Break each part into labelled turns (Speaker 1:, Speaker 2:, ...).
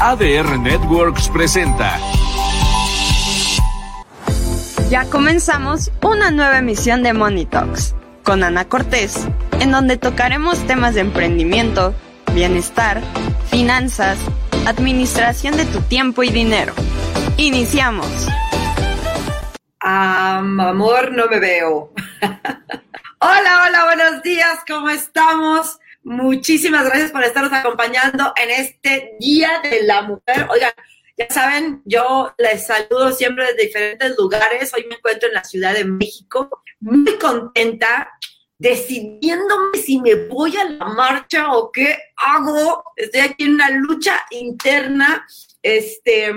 Speaker 1: ADR Networks presenta.
Speaker 2: Ya comenzamos una nueva emisión de Money Talks con Ana Cortés, en donde tocaremos temas de emprendimiento, bienestar, finanzas, administración de tu tiempo y dinero. Iniciamos.
Speaker 3: amor, no me veo. hola, hola, buenos días, ¿cómo estamos? Muchísimas gracias por estarnos acompañando en este Día de la Mujer. Oigan, ya saben, yo les saludo siempre de diferentes lugares. Hoy me encuentro en la Ciudad de México, muy contenta, decidiéndome si me voy a la marcha o qué hago. Estoy aquí en una lucha interna. Este,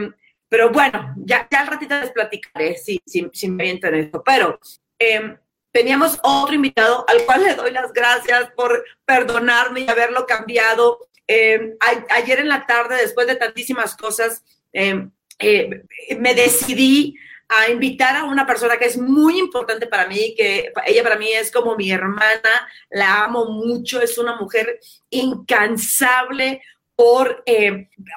Speaker 3: pero bueno, ya, ya al ratito les platicaré si, si, si me en esto. Pero eh, teníamos otro invitado al cual le doy las gracias por perdonarme y haberlo cambiado. Eh, ayer en la tarde, después de tantísimas cosas, eh, eh, me decidí a invitar a una persona que es muy importante para mí, que ella para mí es como mi hermana, la amo mucho, es una mujer incansable por,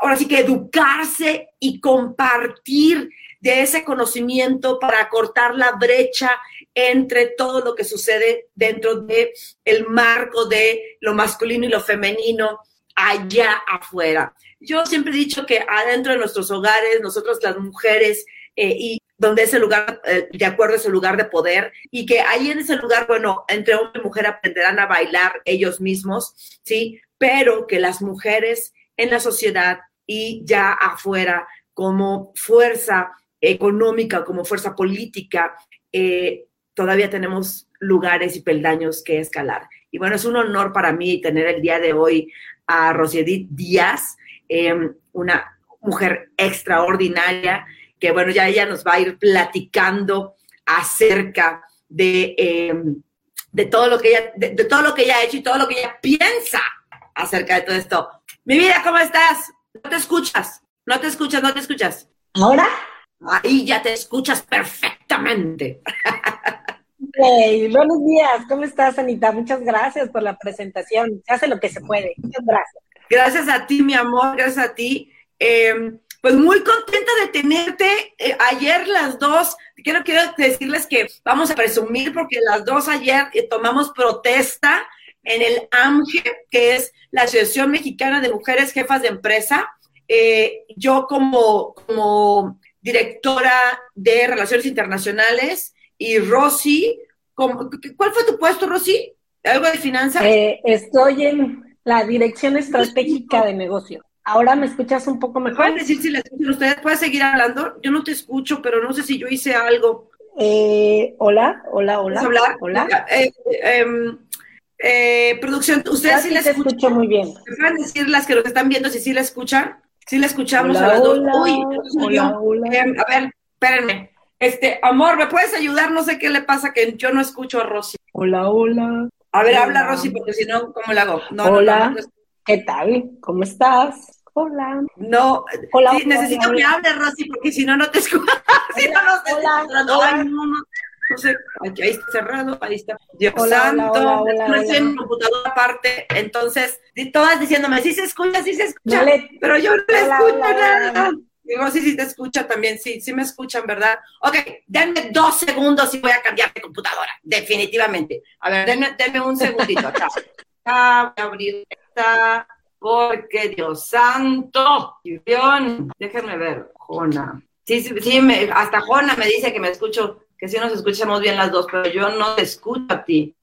Speaker 3: ahora sí que educarse y compartir de ese conocimiento para cortar la brecha entre todo lo que sucede dentro de el marco de lo masculino y lo femenino allá afuera. Yo siempre he dicho que adentro de nuestros hogares, nosotros las mujeres, eh, y donde ese lugar, eh, de acuerdo, es el lugar de poder, y que ahí en ese lugar, bueno, entre hombre y mujer aprenderán a bailar ellos mismos, ¿sí? Pero que las mujeres en la sociedad y ya afuera, como fuerza económica, como fuerza política, eh, todavía tenemos lugares y peldaños que escalar. Y bueno, es un honor para mí tener el día de hoy a Rosiedit Díaz, em, una mujer extraordinaria, que bueno, ya ella nos va a ir platicando acerca de, em, de, todo lo que ella, de, de, todo lo que ella ha hecho y todo lo que ella piensa acerca de todo esto. Mi vida, ¿cómo estás? No te escuchas, no te escuchas, no te escuchas.
Speaker 4: ¿Ahora?
Speaker 3: Ahí ya te escuchas perfectamente.
Speaker 4: Hey, buenos días, ¿cómo estás, Anita? Muchas gracias por la presentación. Se hace lo que se puede. Muchas gracias.
Speaker 3: Gracias a ti, mi amor, gracias a ti. Eh, pues muy contenta de tenerte. Eh, ayer las dos, quiero, decirles que vamos a presumir porque las dos ayer eh, tomamos protesta en el AMGE, que es la Asociación Mexicana de Mujeres Jefas de Empresa. Eh, yo como directora de Relaciones Internacionales y Rosy, ¿cuál fue tu puesto, Rosy? ¿Algo de finanzas?
Speaker 4: Eh, estoy en la Dirección Estratégica de Negocio. Ahora me escuchas un poco mejor.
Speaker 3: ¿Pueden decir si la escuchan ustedes? ¿Puedes seguir hablando? Yo no te escucho, pero no sé si yo hice algo.
Speaker 4: Eh, hola, hola, hola.
Speaker 3: ¿Puedes hablar?
Speaker 4: Hola.
Speaker 3: Eh, em, eh, producción, ¿ustedes sí, sí la escuchan?
Speaker 4: escucho muy bien.
Speaker 3: ¿Me pueden decir las que que están viendo si sí la escuchan? Sí la escuchamos
Speaker 4: Hola,
Speaker 3: a las dos.
Speaker 4: hola,
Speaker 3: Uy,
Speaker 4: hola, hola.
Speaker 3: Eh, a ver, espérenme. Este, amor, ¿me puedes ayudar? No sé qué le pasa que yo no escucho a Rosy.
Speaker 4: Hola, hola.
Speaker 3: A ver,
Speaker 4: Hola.
Speaker 3: habla Rosy, porque si no, ¿cómo le hago? No, no,
Speaker 4: Hola.
Speaker 3: no, no,
Speaker 4: ¿Qué tal? ¿Cómo estás? Hola.
Speaker 3: no.
Speaker 4: Hola,
Speaker 3: Sí,
Speaker 4: hola,
Speaker 3: necesito
Speaker 4: hola,
Speaker 3: que
Speaker 4: hola.
Speaker 3: hable Rosy, porque si no, no te escucho. si no, no te escucho. Ay, no, no. No sé, aquí, ahí está cerrado, ahí está. Dios santo, no estoy en computadora aparte, entonces, todas diciéndome, sí se escucha, sí se escucha, pero yo no escucho nada. Digo, sí, sí te escucha también, sí, sí me escuchan, ¿verdad? Ok, denme dos segundos y voy a cambiar de computadora, definitivamente. A ver, denme, denme un segundito acá. Acá voy a abrir esta, porque Dios santo, déjenme ver, Jona. Sí, sí, sí, me- hasta Jona me dice que me escucho, que sí nos escuchamos bien las dos, pero yo no te escucho a ti.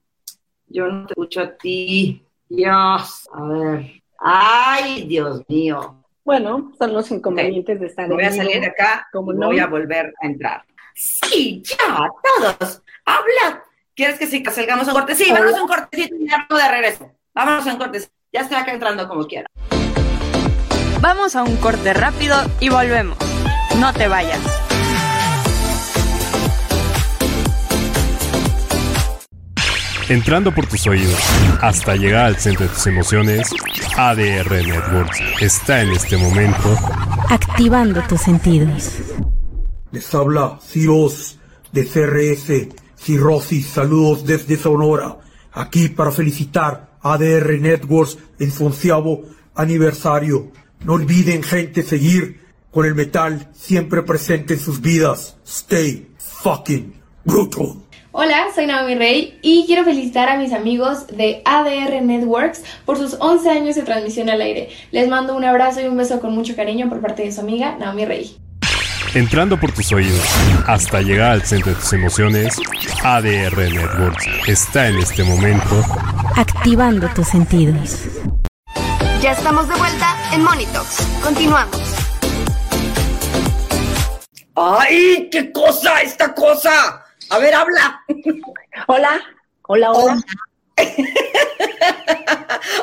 Speaker 3: Yo no te escucho a ti. Dios, a ver. Ay, Dios mío.
Speaker 4: Bueno, son los inconvenientes de estar
Speaker 3: Me voy a
Speaker 4: en vivo.
Speaker 3: salir de acá
Speaker 4: ¿Cómo
Speaker 3: y
Speaker 4: no?
Speaker 3: voy a volver a entrar. Sí, ya, todos. Habla. ¿Quieres que sí, que salgamos a un corte? Sí,
Speaker 4: Hola.
Speaker 3: vamos a un cortecito y de regreso. Vámonos a un corte. Ya estoy acá entrando como quiera.
Speaker 2: Vamos a un corte rápido y volvemos. No te vayas.
Speaker 5: Entrando por tus oídos hasta llegar al centro de tus emociones, ADR Networks está en este momento
Speaker 6: activando tus sentidos.
Speaker 7: Les habla Ciros de CRS, Cirrosis, saludos desde Sonora, aquí para felicitar a ADR Networks en su onceavo aniversario. No olviden, gente, seguir con el metal siempre presente en sus vidas. Stay fucking brutal.
Speaker 8: Hola, soy Naomi Rey y quiero felicitar a mis amigos de ADR Networks por sus 11 años de transmisión al aire. Les mando un abrazo y un beso con mucho cariño por parte de su amiga Naomi Rey.
Speaker 5: Entrando por tus oídos hasta llegar al centro de tus emociones, ADR Networks está en este momento
Speaker 6: activando tus sentidos.
Speaker 2: Ya estamos de vuelta en Monitox. Continuamos.
Speaker 3: ¡Ay, qué cosa, esta cosa! A ver, habla.
Speaker 4: Hola, hola, hola.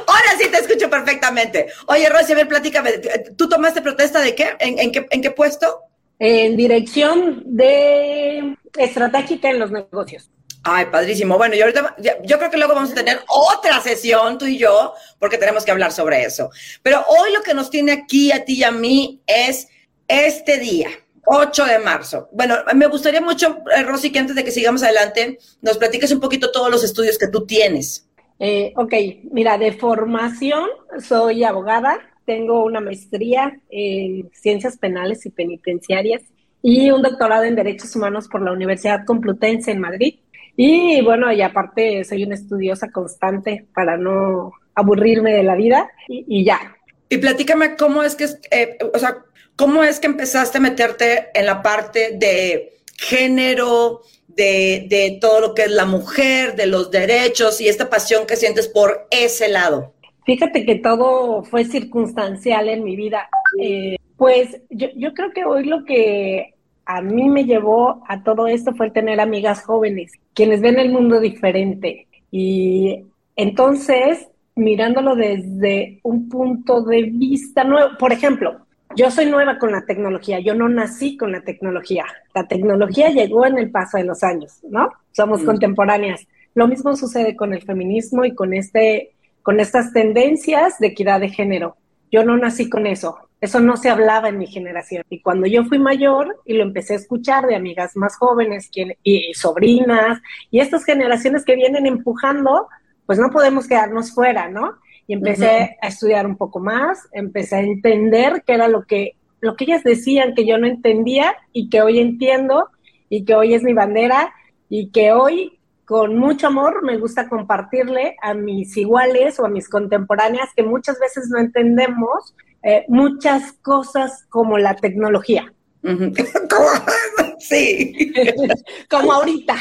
Speaker 3: Ahora sí te escucho perfectamente. Oye, Rosy, a ver, platícame. ¿Tú tomaste protesta de qué? ¿En, qué, en qué puesto?
Speaker 4: En dirección de estratégica en los negocios.
Speaker 3: Ay, padrísimo. Bueno, y ahorita yo creo que luego vamos a tener otra sesión, tú y yo, porque tenemos que hablar sobre eso. Pero hoy lo que nos tiene aquí a ti y a mí es este día. 8 de marzo. Bueno, me gustaría mucho, eh, Rosy, que antes de que sigamos adelante, nos platiques un poquito todos los estudios que tú tienes.
Speaker 4: Eh, ok, mira, de formación soy abogada, tengo una maestría en ciencias penales y penitenciarias y un doctorado en derechos humanos por la Universidad Complutense en Madrid. Y bueno, y aparte soy una estudiosa constante para no aburrirme de la vida y, ya.
Speaker 3: Y platícame cómo es que, eh, o sea, ¿Cómo es que empezaste a meterte en la parte de género, de, todo lo que es la mujer, de los derechos y esta pasión que sientes por ese lado?
Speaker 4: Fíjate que todo fue circunstancial en mi vida. Eh, pues yo, yo creo que hoy lo que a mí me llevó a todo esto fue tener amigas jóvenes, quienes ven el mundo diferente. Y entonces, mirándolo desde un punto de vista nuevo, por ejemplo, yo soy nueva con la tecnología, yo no nací con la tecnología. La tecnología llegó en el paso de los años, ¿no? Somos mm. contemporáneas. Lo mismo sucede con el feminismo y con este con estas tendencias de equidad de género. Yo no nací con eso. Eso no se hablaba en mi generación. Y cuando yo fui mayor y lo empecé a escuchar de amigas más jóvenes y sobrinas y estas generaciones que vienen empujando, pues no podemos quedarnos fuera, ¿no? Y empecé a estudiar un poco más, empecé a entender qué era lo que, lo que ellas decían que yo no entendía y que hoy entiendo y que hoy es mi bandera y que hoy con mucho amor me gusta compartirle a mis iguales o a mis contemporáneas que muchas veces no entendemos eh, muchas cosas como la tecnología.
Speaker 3: sí.
Speaker 4: como ahorita.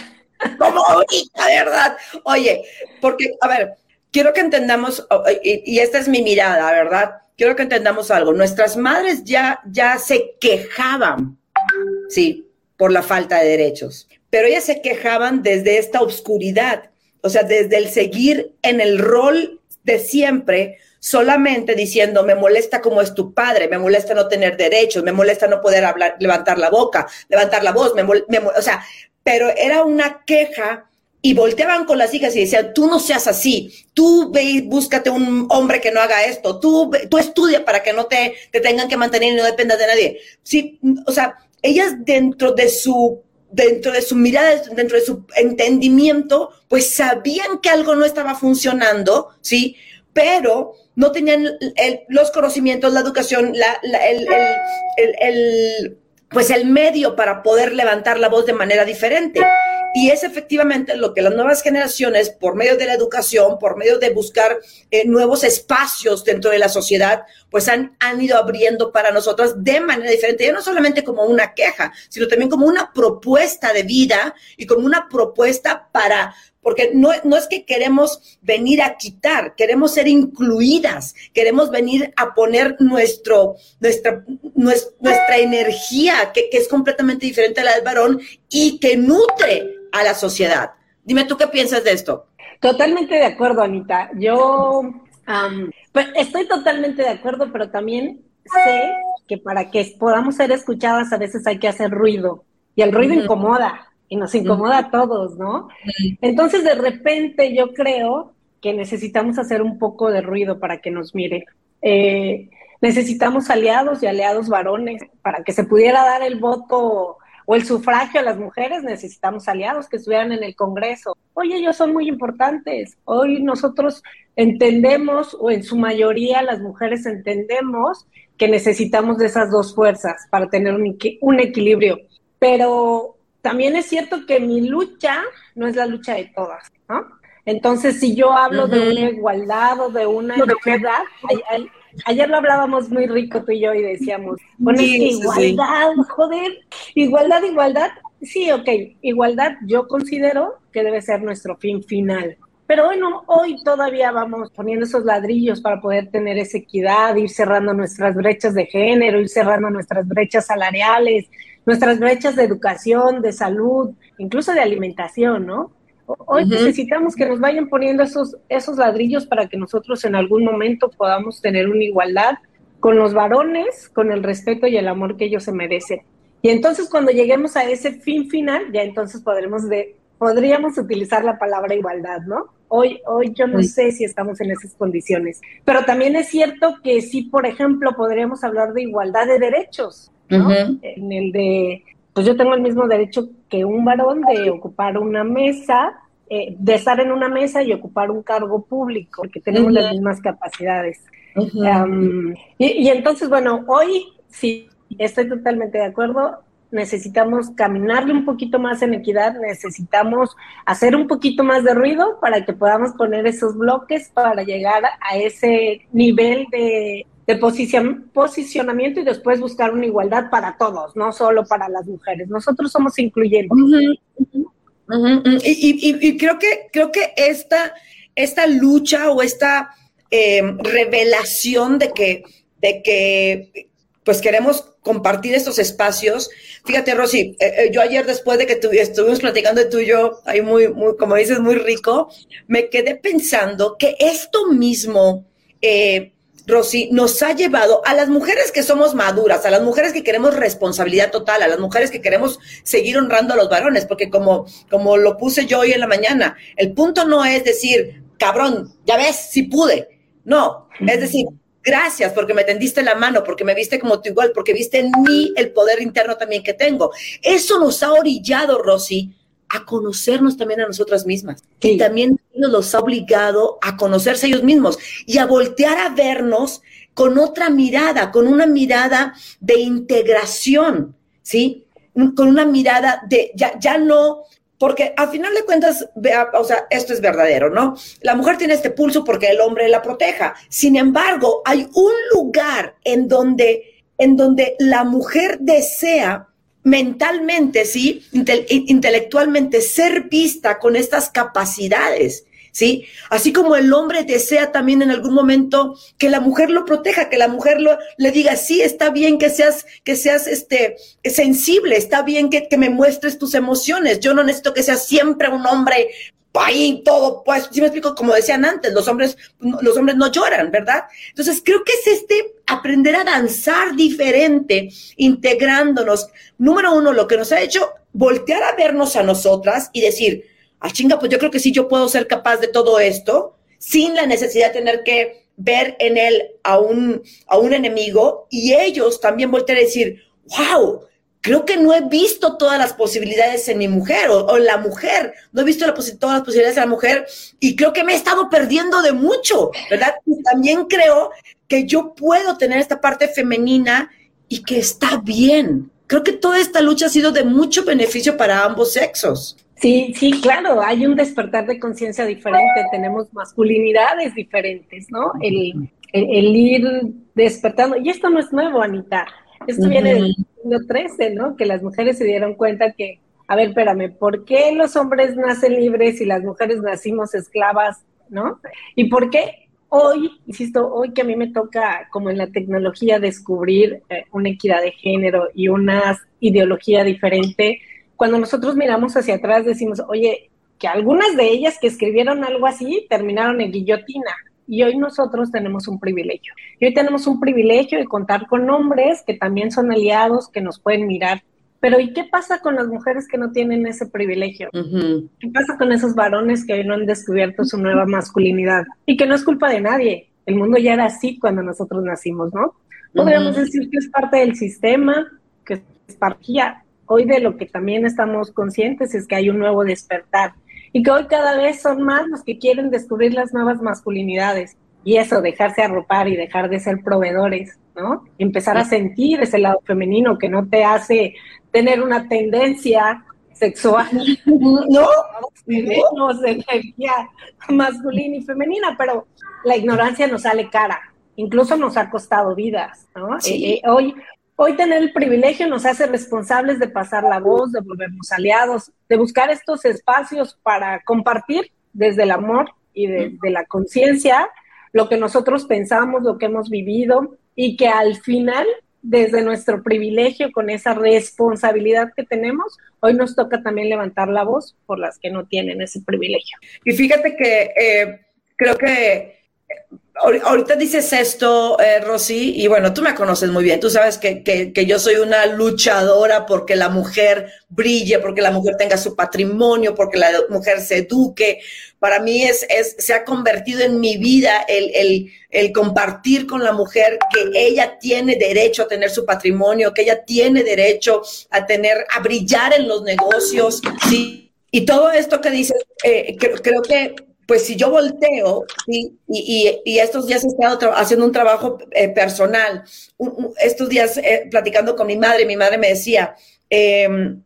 Speaker 3: Como ahorita, ¿verdad? Oye, porque, a ver, quiero que entendamos, y, esta es mi mirada, ¿verdad? Quiero que entendamos algo. Nuestras madres ya, ya se quejaban, sí, por la falta de derechos, pero ellas se quejaban desde esta oscuridad, o sea, desde el seguir en el rol de siempre, solamente diciendo, me molesta como es tu padre, me molesta no tener derechos, me molesta no poder hablar, levantar la boca, levantar la voz, me, o sea, pero era una queja y volteaban con las hijas y decían, tú no seas así, tú ve y búscate un hombre que no haga esto, tú, tú estudia para que no te, te tengan que mantener y no dependas de nadie. Sí, o sea, ellas dentro de su dentro de su mirada, dentro de su entendimiento, pues sabían que algo no estaba funcionando, ¿sí? Pero no tenían los conocimientos, la educación, la, el, el, pues el medio para poder levantar la voz de manera diferente. Y es efectivamente lo que las nuevas generaciones, por medio de la educación, por medio de buscar eh, nuevos espacios dentro de la sociedad, pues han, han ido abriendo para nosotras de manera diferente, ya no solamente como una queja, sino también como una propuesta de vida y como una propuesta para, porque no, no, es que queremos venir a quitar, queremos ser incluidas, queremos venir a poner nuestro, nuestra, nuestra, energía, que, que, es completamente diferente a la del varón y que nutre a la sociedad. Dime tú qué piensas de esto.
Speaker 4: Totalmente de acuerdo, Anita. Yo pues, estoy totalmente de acuerdo, pero también sé que para que podamos ser escuchadas a veces hay que hacer ruido y el ruido incomoda y nos incomoda a todos, ¿no? Entonces de repente yo creo que necesitamos hacer un poco de ruido para que nos miren. Eh, necesitamos aliados y aliados varones para que se pudiera dar el voto o el sufragio a las mujeres, necesitamos aliados que estuvieran en el Congreso. Hoy ellos son muy importantes. Hoy nosotros entendemos, o en su mayoría las mujeres entendemos, que necesitamos de esas dos fuerzas para tener un, un equilibrio. Pero también es cierto que mi lucha no es la lucha de todas, ¿no? Entonces, si yo hablo de una igualdad o de una equidad, ayer lo hablábamos muy rico tú y yo y decíamos, bueno, igualdad, joder, igualdad, igualdad, sí, ok, igualdad yo considero que debe ser nuestro fin final. Pero bueno, hoy todavía vamos poniendo esos ladrillos para poder tener esa equidad, ir cerrando nuestras brechas de género, ir cerrando nuestras brechas salariales, nuestras brechas de educación, de salud, incluso de alimentación, ¿no? Hoy necesitamos que nos vayan poniendo esos, esos ladrillos para que nosotros en algún momento podamos tener una igualdad con los varones, con el respeto y el amor que ellos se merecen. Y entonces cuando lleguemos a ese fin final, ya entonces podremos de, podríamos utilizar la palabra igualdad, ¿no? Hoy, hoy yo no sé si estamos en esas condiciones, pero también es cierto que sí, por ejemplo, podríamos hablar de igualdad de derechos, ¿no? En el de pues yo tengo el mismo derecho que un varón de ocupar una mesa, eh, de estar en una mesa y ocupar un cargo público, porque tenemos las mismas capacidades. y, entonces, bueno, hoy sí, estoy totalmente de acuerdo. Necesitamos caminarle un poquito más en equidad, necesitamos hacer un poquito más de ruido para que podamos poner esos bloques para llegar a ese nivel de de posicionamiento y después buscar una igualdad para todos, no solo para las mujeres. Nosotros somos incluyentes.
Speaker 3: Y, creo que, creo que esta, esta lucha o esta eh, revelación de que, de que pues queremos compartir estos espacios. Fíjate, Rosy, eh, eh, yo ayer después de que estuvimos platicando de tuyo, ahí muy, muy, como dices, muy rico, me quedé pensando que esto mismo eh, Rosy, nos ha llevado a las mujeres que somos maduras, a las mujeres que queremos responsabilidad total, a las mujeres que queremos seguir honrando a los varones, porque como, como lo puse yo hoy en la mañana, el punto no es decir, cabrón, ya ves, si pude. No, es decir, gracias porque me tendiste la mano, porque me viste como tu igual, porque viste en mí el poder interno también que tengo. Eso nos ha orillado, Rosy, a conocernos también a nosotras mismas. Y también nos ha obligado a conocerse ellos mismos y a voltear a vernos con otra mirada, con una mirada de integración, ¿sí? Con una mirada de, ya, ya no, porque al final de cuentas, o sea, esto es verdadero, ¿no? La mujer tiene este pulso porque el hombre la proteja. Sin embargo, hay un lugar en donde, en donde la mujer desea mentalmente, sí, intelectualmente, ser vista con estas capacidades. ¿Sí? Así como el hombre desea también en algún momento que la mujer lo proteja, que la mujer lo, le diga, sí, está bien que seas, que seas este, sensible, está bien que, que me muestres tus emociones. Yo no necesito que seas siempre un hombre ahí todo, pues, si me explico, como decían antes, los hombres, los hombres no lloran, ¿verdad? Entonces, creo que es este aprender a danzar diferente, integrándonos. Número uno, lo que nos ha hecho voltear a vernos a nosotras y decir, ah, chinga, pues yo creo que sí, yo puedo ser capaz de todo esto, sin la necesidad de tener que ver en él a un, a un enemigo, y ellos también voltear a decir, wow, creo que no he visto todas las posibilidades en mi mujer o, en la mujer, no he visto todas las posibilidades en la mujer y creo que me he estado perdiendo de mucho, ¿verdad? También creo que yo puedo tener esta parte femenina y que está bien. Creo que toda esta lucha ha sido de mucho beneficio para ambos sexos.
Speaker 4: Sí, sí, claro, hay un despertar de conciencia diferente, tenemos masculinidades diferentes, ¿no? El ir despertando, y esto no es nuevo, Anita esto viene del siglo XIII, ¿no? Que las mujeres se dieron cuenta que, a ver, espérame, ¿por qué los hombres nacen libres y las mujeres nacimos esclavas, ¿no? ¿Y por qué hoy, insisto, hoy que a mí me toca, como en la tecnología, descubrir eh, una equidad de género y una ideología diferente, cuando nosotros miramos hacia atrás decimos, oye, que algunas de ellas que escribieron algo así terminaron en guillotina, y hoy nosotros tenemos un privilegio. Y hoy tenemos un privilegio de contar con hombres que también son aliados, que nos pueden mirar. Pero ¿y qué pasa con las mujeres que no tienen ese privilegio? ¿Qué pasa con esos varones que hoy no han descubierto su nueva masculinidad? Y que no es culpa de nadie. El mundo ya era así cuando nosotros nacimos, ¿no? Podríamos decir que es parte del sistema, que es parte Hoy de lo que también estamos conscientes es que hay un nuevo despertar y que hoy cada vez son más los que quieren descubrir las nuevas masculinidades y eso, dejarse arropar y dejar de ser proveedores ¿no? Empezar a sentir ese lado femenino que no te hace tener una tendencia sexual, no, tenemos energía masculina y femenina, pero la ignorancia nos sale cara, incluso nos ha costado vidas, ¿no? Eh, eh, hoy, hoy tener el privilegio nos hace responsables de pasar la voz, de volvernos aliados, de buscar estos espacios para compartir desde el amor y desde la conciencia lo que nosotros pensamos, lo que hemos vivido y que al final desde nuestro privilegio, con esa responsabilidad que tenemos, hoy nos toca también levantar la voz por las que no tienen ese privilegio.
Speaker 3: Y fíjate que eh, creo que Ahorita dices esto, eh, Rosy, y bueno, tú me conoces muy bien, tú sabes que, que, yo soy una luchadora porque la mujer brille, porque la mujer tenga su patrimonio, porque la mujer se eduque. Para mí es, es se ha convertido en mi vida el, el, el compartir con la mujer que ella tiene derecho a tener su patrimonio, que ella tiene derecho a tener, a brillar en los negocios, ¿sí? Y todo esto que dices, eh, creo que pues si yo volteo y, estos días he estado haciendo un trabajo eh, personal, estos días eh, platicando con mi madre, mi madre me decía, em,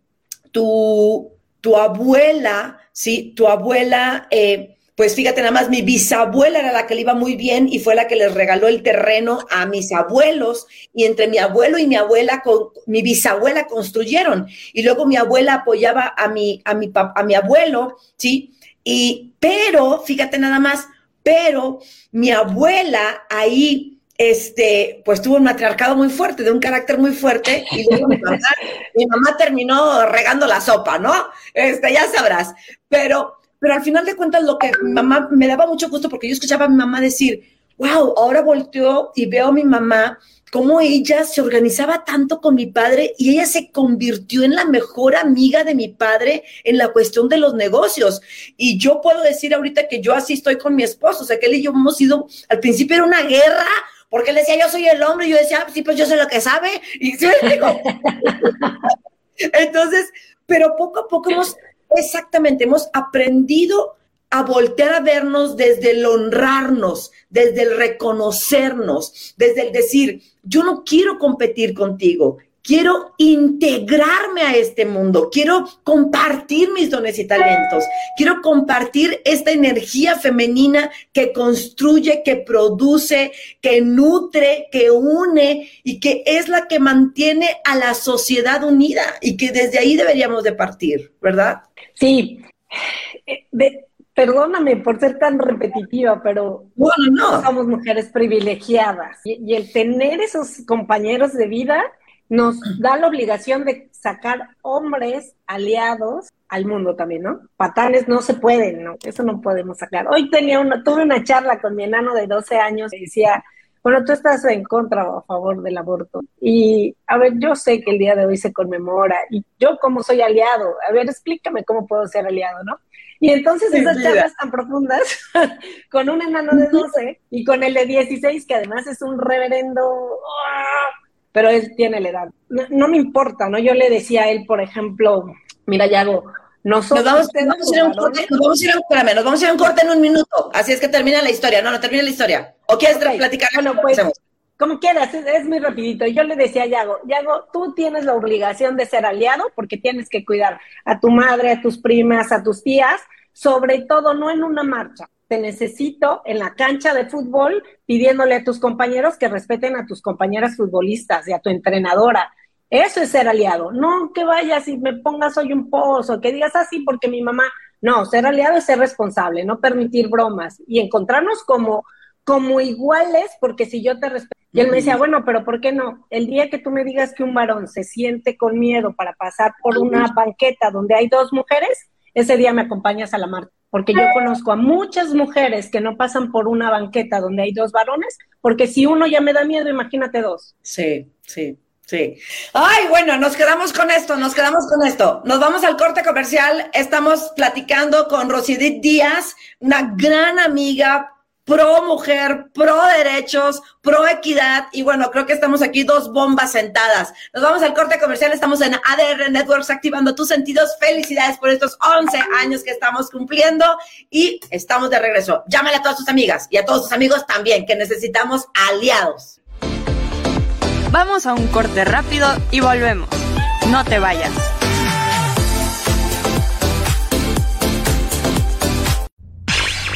Speaker 3: tu, tu, abuela, ¿sí? Tu abuela, eh, pues fíjate nada más, mi bisabuela era la que le iba muy bien y fue la que les regaló el terreno a mis abuelos y entre mi abuelo y mi abuela, con, mi bisabuela construyeron y luego mi abuela apoyaba a mi, a mi, a mi abuelo, ¿sí? Y, pero, fíjate nada más, pero mi abuela ahí, este, pues tuvo un matriarcado muy fuerte, de un carácter muy fuerte, y luego mi mamá, terminó regando la sopa, ¿no? Este, ya sabrás. Pero, pero al final de cuentas, lo que mi mamá me daba mucho gusto porque yo escuchaba a mi mamá decir, wow, ahora volteó y veo a mi mamá cómo ella se organizaba tanto con mi padre y ella se convirtió en la mejor amiga de mi padre en la cuestión de los negocios. Y yo puedo decir ahorita que yo así estoy con mi esposo, o sea, que él y yo hemos ido, al principio era una guerra, porque él decía, yo soy el hombre, y yo decía, ah, sí, pues yo sé lo que sabe, y ¿sí digo? Entonces, pero poco a poco hemos, exactamente, hemos aprendido a voltear a vernos desde el honrarnos, desde el reconocernos, desde el decir, yo no quiero competir contigo, quiero integrarme a este mundo, quiero compartir mis dones y talentos, quiero compartir esta energía femenina que construye, que produce, que nutre, que une y que es la que mantiene a la sociedad unida y que desde ahí deberíamos de partir, ¿verdad?
Speaker 4: Sí. Eh, perdóname por ser tan repetitiva, pero bueno, no. somos mujeres privilegiadas y, el tener esos compañeros de vida nos da la obligación de sacar hombres aliados al mundo también, ¿no? Patanes no se pueden, ¿no? Eso no podemos sacar. Hoy tenía una, tuve una charla con mi enano de 12 años y decía, bueno, tú estás en contra o a favor del aborto. Y, a ver, yo sé que el día de hoy se conmemora y yo como soy aliado, a ver, explícame cómo puedo ser aliado, ¿no? Y entonces esas charlas tan profundas, con un enano de 12 y con el de 16, que además es un reverendo, ¡ah! pero él tiene la edad. No, me importa, ¿no? Yo le decía a él, por ejemplo, mira, Yago, nosotros
Speaker 3: nos vamos, a ir a un corte, nos vamos a ir a un, espérame, nos vamos a ir a un corte en un minuto, así es que termina la historia, no, no termina la historia. ¿O quieres platicar?
Speaker 4: Bueno, pues, como quieras, es, muy rapidito. Yo le decía a Yago, Yago, tú tienes la obligación de ser aliado porque tienes que cuidar a tu madre, a tus primas, a tus tías, sobre todo no en una marcha. Te necesito en la cancha de fútbol pidiéndole a tus compañeros que respeten a tus compañeras futbolistas y a tu entrenadora. Eso es ser aliado. No que vayas y me pongas hoy un pozo, que digas así porque mi mamá. No, ser aliado es ser responsable, no permitir bromas y encontrarnos como como iguales, porque si yo te respeto. Y él me decía, bueno, pero ¿por qué no? El día que tú me digas que un varón se siente con miedo para pasar por una banqueta donde hay dos mujeres, ese día me acompañas a la marcha. Porque yo conozco a muchas mujeres que no pasan por una banqueta donde hay dos varones, porque si uno ya me da miedo, imagínate dos.
Speaker 3: Sí, sí. Sí. Ay, bueno, nos quedamos con esto, nos quedamos con esto. Nos vamos al corte comercial. Estamos platicando con Rosidit Díaz, una gran amiga, pro mujer, pro derechos, pro equidad. Y bueno, creo que estamos aquí dos bombas sentadas. Nos vamos al corte comercial. Estamos en ADR Networks activando tus sentidos. Felicidades por estos 11 años que estamos cumpliendo y estamos de regreso. Llámale a todas tus amigas y a todos tus amigos también, que necesitamos aliados.
Speaker 2: Vamos a un corte rápido y volvemos. No te vayas.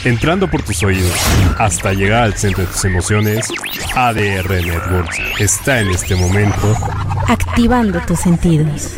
Speaker 5: Entrando por tus oídos hasta llegar al centro de tus emociones, ADR Networks está en este momento
Speaker 6: activando tus sentidos.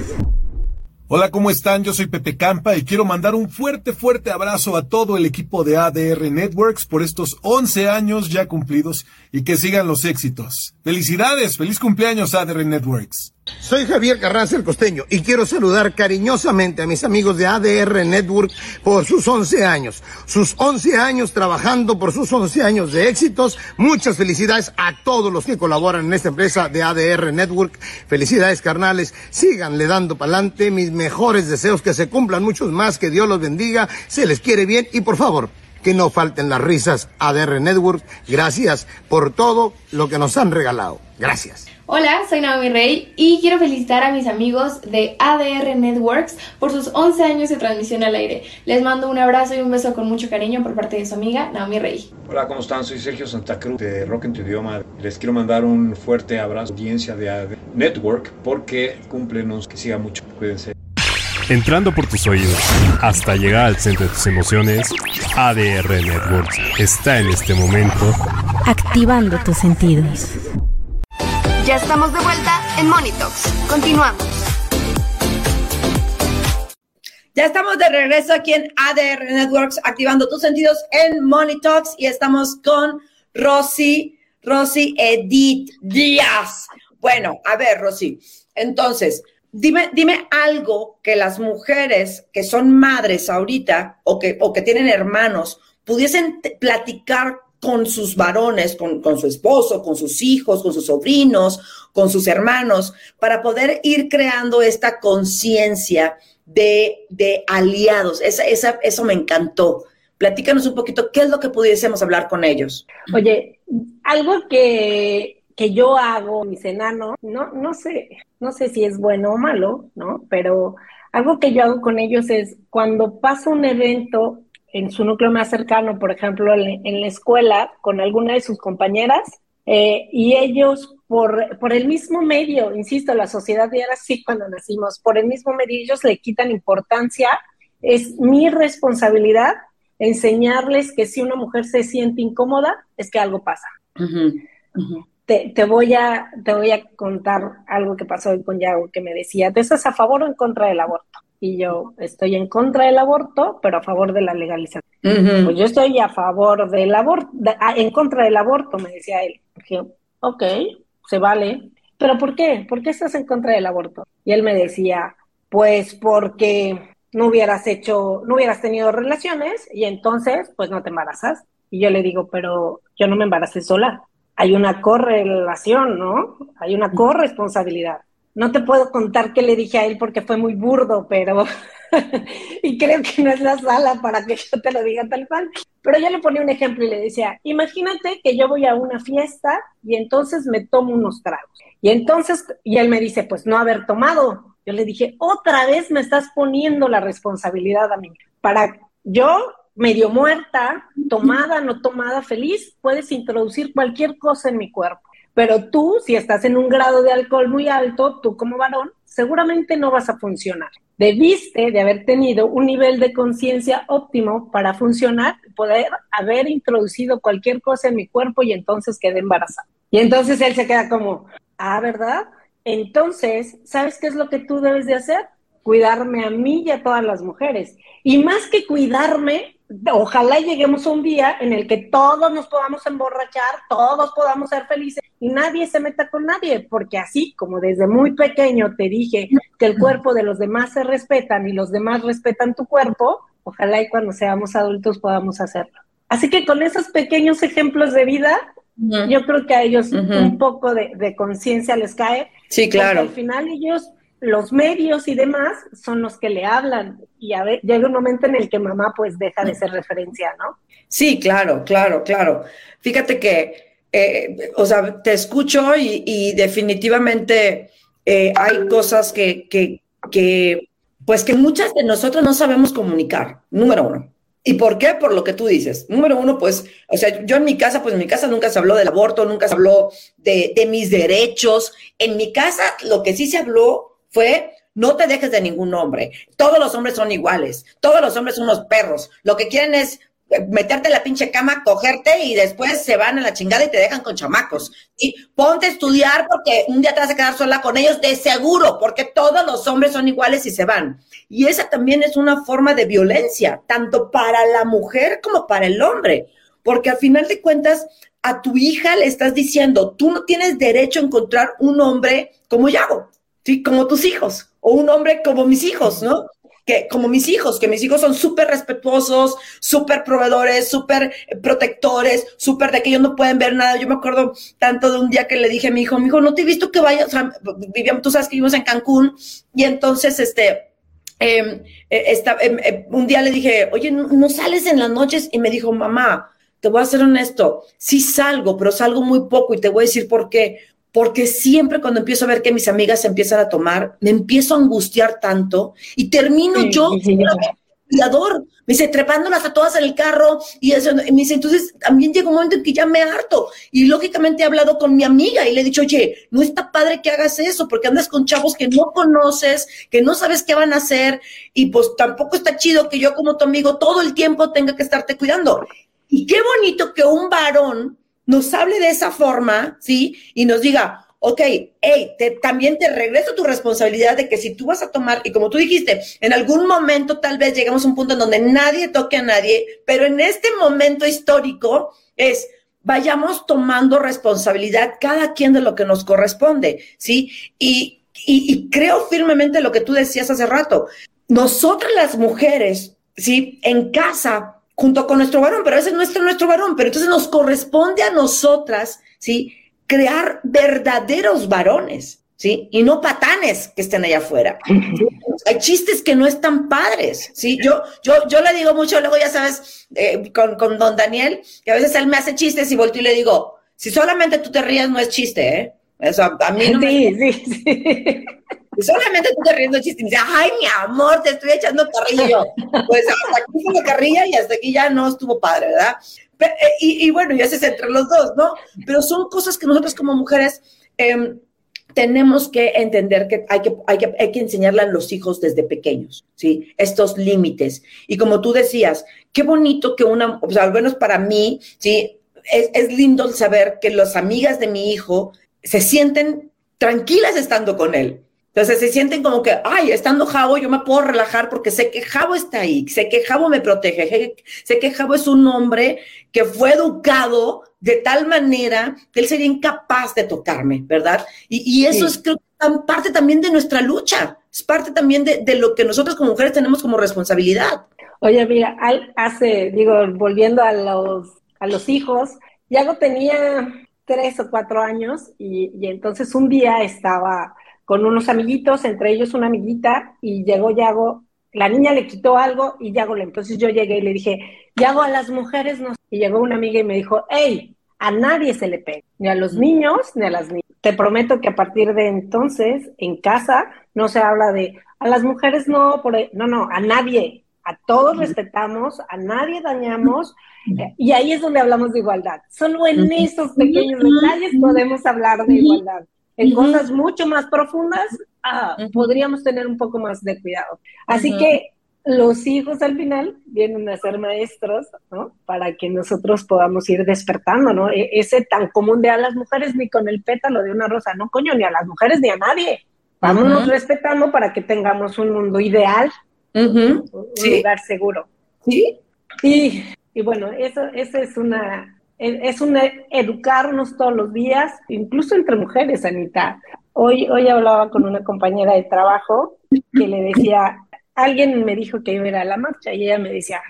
Speaker 9: Hola, ¿cómo están? Yo soy Pepe Campa y quiero mandar un fuerte, fuerte abrazo a todo el equipo de ADR Networks por estos 11 años ya cumplidos y que sigan los éxitos. Felicidades, feliz cumpleaños ADR Networks.
Speaker 10: Soy Javier Carranza el Costeño y quiero saludar cariñosamente a mis amigos de ADR Network por sus 11 años. Sus 11 años trabajando por sus 11 años de éxitos. Muchas felicidades a todos los que colaboran en esta empresa de ADR Network. Felicidades carnales. Síganle dando pa'lante. Mis mejores deseos que se cumplan muchos más. Que Dios los bendiga. Se les quiere bien y por favor, que no falten las risas ADR Network. Gracias por todo lo que nos han regalado. Gracias.
Speaker 8: Hola, soy Naomi Rey y quiero felicitar a mis amigos de ADR Networks por sus 11 años de transmisión al aire. Les mando un abrazo y un beso con mucho cariño por parte de su amiga Naomi Rey.
Speaker 11: Hola, ¿cómo están? Soy Sergio Santa Cruz de Rock en tu idioma. Les quiero mandar un fuerte abrazo a la audiencia de ADR Network porque cumplenos, que siga mucho. Cuídense.
Speaker 5: Entrando por tus oídos hasta llegar al centro de tus emociones, ADR Networks está en este momento
Speaker 6: activando tus sentidos.
Speaker 2: Ya estamos de vuelta en Monitox. Continuamos.
Speaker 3: Ya estamos de regreso aquí en ADR Networks, activando tus sentidos en Monitox y estamos con Rosy, Rosy Edith Díaz. Bueno, a ver, Rosy, entonces, dime, dime algo que las mujeres que son madres ahorita o que, o que tienen hermanos pudiesen platicar con sus varones, con, con, su esposo, con sus hijos, con sus sobrinos, con sus hermanos, para poder ir creando esta conciencia de, de, aliados. Esa, esa, eso me encantó. Platícanos un poquito, ¿qué es lo que pudiésemos hablar con ellos?
Speaker 4: Oye, algo que, que yo hago, mis enanos, no, no sé, no sé si es bueno o malo, ¿no? Pero algo que yo hago con ellos es cuando pasa un evento en su núcleo más cercano, por ejemplo, en, la escuela, con alguna de sus compañeras, eh, y ellos, por, por el mismo medio, insisto, la sociedad ya era así cuando nacimos, por el mismo medio ellos le quitan importancia, es mi responsabilidad enseñarles que si una mujer se siente incómoda, es que algo pasa. Te, te, voy a, te voy a contar algo que pasó hoy con Yago, que me decía, ¿tú estás a favor o en contra del aborto? Y yo estoy en contra del aborto, pero a favor de la legalización. Pues yo estoy a favor del aborto, ah, en contra del aborto, me decía él. Ok, se vale. ¿Pero por qué? ¿Por qué estás en contra del aborto? Y él me decía, pues porque no hubieras hecho, no hubieras tenido relaciones y entonces, pues no te embarazas. Y yo le digo, pero yo no me embaracé sola. Hay una correlación, ¿no? Hay una corresponsabilidad. No te puedo contar qué le dije a él porque fue muy burdo, pero y creo que no es la sala para que yo te lo diga tal cual. Pero yo le ponía un ejemplo y le decía, imagínate que yo voy a una fiesta y entonces me tomo unos tragos. Y entonces, y él me dice, pues no haber tomado. Yo le dije, otra vez me estás poniendo la responsabilidad a mí. Para yo, medio muerta, tomada, no tomada, feliz, puedes introducir cualquier cosa en mi cuerpo. Pero tú, si estás en un grado de alcohol muy alto, tú como varón, seguramente no vas a funcionar. Debiste de haber tenido un nivel de conciencia óptimo para funcionar, poder haber introducido cualquier cosa en mi cuerpo y entonces quedé embarazada. Y entonces él se queda como, ah, ¿verdad? Entonces, ¿sabes qué es lo que tú debes de hacer? Cuidarme a mí y a todas las mujeres. Y más que cuidarme, ojalá lleguemos a un día en el que todos nos podamos emborrachar, todos podamos ser felices y nadie se meta con nadie, porque así como desde muy pequeño te dije que el cuerpo de los demás se respetan y los demás respetan tu cuerpo, ojalá y cuando seamos adultos podamos hacerlo. Así que con esos pequeños ejemplos de vida, yo creo que a ellos un poco de, de conciencia les cae.
Speaker 3: Sí, claro.
Speaker 4: Al final ellos los medios y demás son los que le hablan y a ver, llega un momento en el que mamá pues deja de ser referencia, ¿no?
Speaker 3: Sí, claro, claro, claro. Fíjate que, eh, o sea, te escucho y, definitivamente eh, hay cosas que, que, que, pues que muchas de nosotros no sabemos comunicar, número uno. ¿Y por qué? Por lo que tú dices. Número uno, pues, o sea, yo en mi casa, pues en mi casa nunca se habló del aborto, nunca se habló de mis derechos. En mi casa lo que sí se habló fue no te dejes de ningún hombre. Todos los hombres son iguales. Todos los hombres son unos perros. Lo que quieren es meterte en la pinche cama, cogerte y después se van a la chingada y te dejan con chamacos. Y ponte a estudiar porque un día te vas a quedar sola con ellos de seguro, porque todos los hombres son iguales y se van. Y esa también es una forma de violencia, tanto para la mujer como para el hombre, porque al final de cuentas a tu hija le estás diciendo, tú no tienes derecho a encontrar un hombre como Yago, ¿sí? Como tus hijos, o un hombre como mis hijos, ¿no? que como mis hijos, que mis hijos son súper respetuosos, súper proveedores, súper protectores, súper de que ellos no pueden ver nada. Yo me acuerdo tanto de un día que le dije a mi hijo, mi hijo, no te he visto que vayas, o sea, vivíamos, tú sabes que vivimos en Cancún, y entonces, este, eh, un día le dije, oye, ¿no, ¿no sales en las noches? Y me dijo, mamá, te voy a ser honesto, sí salgo, pero salgo muy poco y te voy a decir por qué porque siempre cuando empiezo a ver que mis amigas se empiezan a tomar, me empiezo a angustiar tanto y termino yo cuidador, me dice, trepándolas a todas en el carro, y eso, me dice, entonces también llega un momento en que ya me harto, y lógicamente he hablado con mi amiga y le he dicho, oye, no está padre que hagas eso, porque andas con chavos que no conoces, que no sabes qué van a hacer, y pues tampoco está chido que yo como tu amigo todo el tiempo tenga que estarte cuidando. Y qué bonito que un varón nos hable de esa forma, ¿sí? Y nos diga, ok, hey, te, también te regreso tu responsabilidad de que si tú vas a tomar, y como tú dijiste, en algún momento tal vez llegamos a un punto en donde nadie toque a nadie, pero en este momento histórico es, vayamos tomando responsabilidad cada quien de lo que nos corresponde, ¿sí? Y, y, y creo firmemente lo que tú decías hace rato. Nosotras las mujeres, ¿sí? En casa junto con nuestro varón, pero a veces no es nuestro varón, pero entonces nos corresponde a nosotras, ¿sí? Crear verdaderos varones, ¿sí? Y no patanes que estén allá afuera. Hay chistes que no están padres, ¿sí? Yo, yo, yo le digo mucho, luego ya sabes, eh, con, con don Daniel, que a veces él me hace chistes y volteo y le digo, si solamente tú te rías no es chiste, ¿eh? Eso, a mí no
Speaker 4: sí, me... sí, sí.
Speaker 3: Y solamente tú te riendo chiste y me dices, ay, mi amor, te estoy echando carrilla. Y yo, pues hasta aquí fue la carrilla y hasta aquí ya no estuvo padre, ¿verdad? Y, y bueno, ya se entre los dos, ¿no? Pero son cosas que nosotros como mujeres eh, tenemos que entender que hay, que hay que hay que enseñarle a los hijos desde pequeños, ¿sí? Estos límites. Y como tú decías, qué bonito que una, o sea, al menos para mí, ¿sí? Es, es lindo saber que las amigas de mi hijo se sienten tranquilas estando con él. Entonces se sienten como que, ay, estando Javo yo me puedo relajar porque sé que Javo está ahí, sé que Javo me protege, sé que Javo es un hombre que fue educado de tal manera que él sería incapaz de tocarme, ¿verdad? Y, eso es creo parte también de nuestra lucha, es parte también de, de, lo que nosotros como mujeres tenemos como responsabilidad.
Speaker 4: Oye, mira, hace, digo, volviendo a los, a los hijos, Yago tenía tres o cuatro años y, y entonces un día estaba con unos amiguitos, entre ellos una amiguita, y llegó Yago, la niña le quitó algo y Yago le, entonces yo llegué y le dije, Yago, a las mujeres no, y llegó una amiga y me dijo, hey, a nadie se le pega, ni a los niños, ni a las niñas. Te prometo que a partir de entonces, en casa, no se habla de, a las mujeres no, por, e-". no, no, a nadie, a todos respetamos, a nadie dañamos, y ahí es donde hablamos de igualdad. Solo en esos pequeños detalles podemos hablar de igualdad en cosas mucho más profundas, ah, podríamos tener un poco más de cuidado. Así que los hijos al final vienen a ser maestros, ¿no? Para que nosotros podamos ir despertando, ¿no? E, ese tan común de a las mujeres ni con el pétalo de una rosa, no coño, ni a las mujeres ni a nadie. Vámonos respetando para que tengamos un mundo ideal, un lugar seguro.
Speaker 3: Sí.
Speaker 4: Y, y bueno, eso, eso es una, es un educarnos todos los días, incluso entre mujeres, Anita. Hoy, hoy hablaba con una compañera de trabajo que le decía, alguien me dijo que iba a ir a la marcha y ella me decía,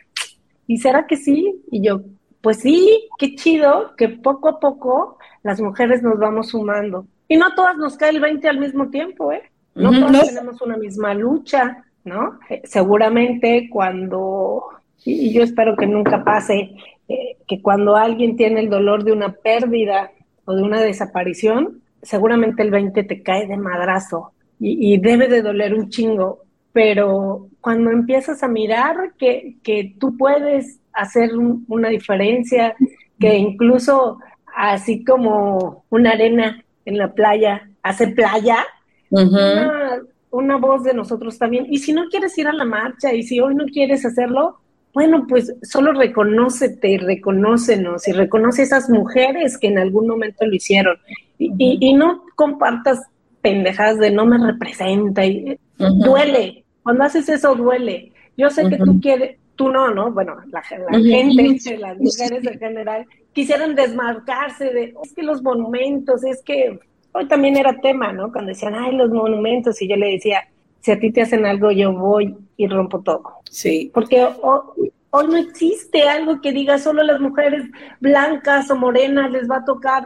Speaker 4: ¿y será que sí? Y yo, pues sí, qué chido que poco a poco las mujeres nos vamos sumando. Y no todas nos cae el 20 al mismo tiempo, ¿eh? No todas tenemos una misma lucha, ¿no? Eh, seguramente cuando, y yo espero que nunca pase, eh, que cuando alguien tiene el dolor de una pérdida o de una desaparición, seguramente el 20 te cae de madrazo y, debe de doler un chingo, pero cuando empiezas a mirar que, que tú puedes hacer una diferencia, que incluso así como una arena en la playa hace playa, una, una, voz de nosotros también. Y si no quieres ir a la marcha y si hoy no quieres hacerlo, bueno, pues solo reconócete, reconócenos y reconoce esas mujeres que en algún momento lo hicieron. Y, y, no compartas pendejadas de no me representa. Y, Duele. Cuando haces eso, duele. Yo sé que tú quieres, tú no, ¿no? Bueno, la, gente, las mujeres en general, quisieran desmarcarse de, es que los monumentos, es que hoy también era tema, ¿no? Cuando decían, ay, los monumentos, y yo le decía, si a ti te hacen algo, yo voy y rompo todo.
Speaker 3: Sí.
Speaker 4: Porque hoy, no existe algo que diga solo las mujeres blancas o morenas les va a tocar.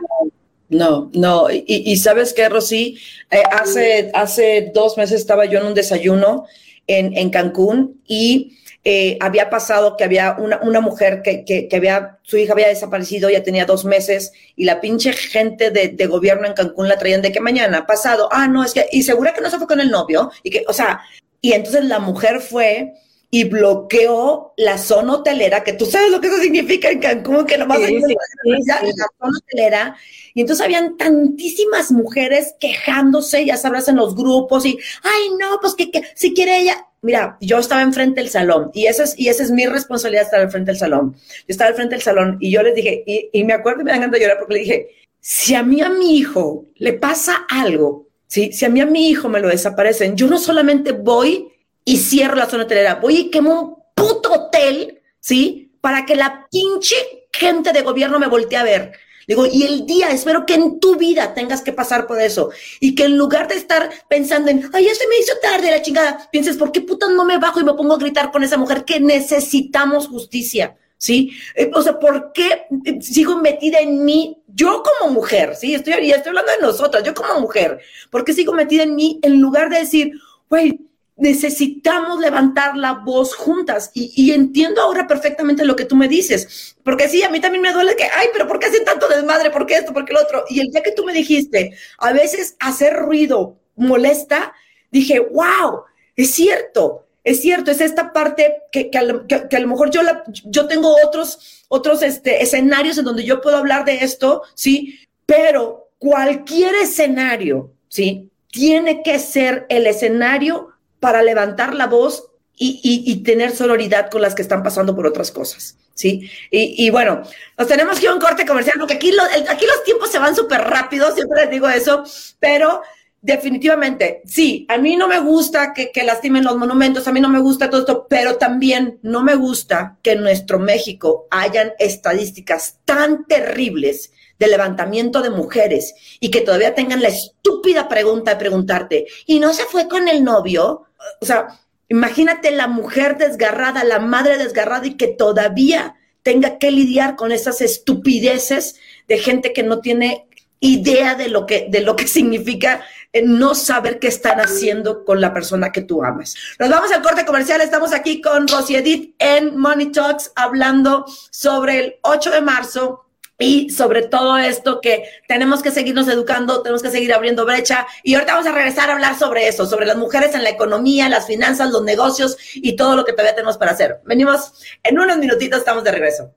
Speaker 3: No, no, y, sabes qué, Rosy, eh, hace, hace dos meses estaba yo en un desayuno en, en Cancún y eh, había pasado que había una, una mujer que, que, había, su hija había desaparecido, ya tenía dos meses, y la pinche gente de, de, gobierno en Cancún la traían de que mañana, pasado, ah, no, es que, y segura que no se fue con el novio, y que, o sea, y entonces la mujer fue y bloqueó la zona hotelera, que tú sabes lo que eso significa en Cancún, que nomás hay la zona hotelera, y entonces habían tantísimas mujeres quejándose, ya sabrás, en los grupos, y, ay, no, pues que, que si quiere ella, mira, yo estaba enfrente del salón y esa es, y esa es mi responsabilidad estar enfrente del salón. Yo estaba enfrente del salón y yo les dije, y, me acuerdo y me dan ganas de llorar porque le dije, si a mí a mi hijo le pasa algo, ¿sí? si a mí a mi hijo me lo desaparecen, yo no solamente voy y cierro la zona hotelera, voy y quemo un puto hotel, ¿sí? Para que la pinche gente de gobierno me voltee a ver. Digo, y el día, espero que en tu vida tengas que pasar por eso. Y que en lugar de estar pensando en, ay, ya se me hizo tarde la chingada, pienses, ¿por qué puta no me bajo y me pongo a gritar con esa mujer que necesitamos justicia? ¿Sí? Eh, o sea, ¿por qué sigo metida en mí? Yo como mujer, ¿sí? Estoy, y estoy hablando de nosotras, yo como mujer. ¿Por qué sigo metida en mí en lugar de decir, güey, necesitamos levantar la voz juntas. Y, entiendo ahora perfectamente lo que tú me dices, porque sí, a mí también me duele que, ay, pero ¿por qué hacen tanto desmadre? ¿Por qué esto? ¿Por qué lo otro? Y el día que tú me dijiste, a veces hacer ruido molesta, dije, wow, es cierto. Es cierto, es esta parte que, que, a, lo mejor yo, la, yo tengo otros, otros este, escenarios en donde yo puedo hablar de esto, ¿sí? Pero cualquier escenario, ¿sí? Tiene que ser el escenario para levantar la voz y, tener sororidad con las que están pasando por otras cosas, ¿sí? Y, bueno, nos tenemos que ir a un corte comercial, porque aquí, aquí los tiempos se van súper rápido, siempre les digo eso, pero definitivamente, sí, a mí no me gusta que, lastimen los monumentos, a mí no me gusta todo esto, pero también no me gusta que en nuestro México hayan estadísticas tan terribles de levantamiento de mujeres y que todavía tengan la estúpida pregunta de preguntarte, ¿y no se fue con el novio? o sea, imagínate la mujer desgarrada, la madre desgarrada y que todavía tenga que lidiar con esas estupideces de gente que no tiene idea de lo que, de lo que significa no saber qué están haciendo con la persona que tú amas. Nos vamos al corte comercial. Estamos aquí con Rosy Edith en Money Talks hablando sobre el 8 de marzo y sobre todo esto que tenemos que seguirnos educando, tenemos que seguir abriendo brecha. Y ahorita vamos a regresar a hablar sobre eso, sobre las mujeres en la economía, las finanzas, los negocios y todo lo que todavía tenemos para hacer. Venimos en unos minutitos, estamos de regreso.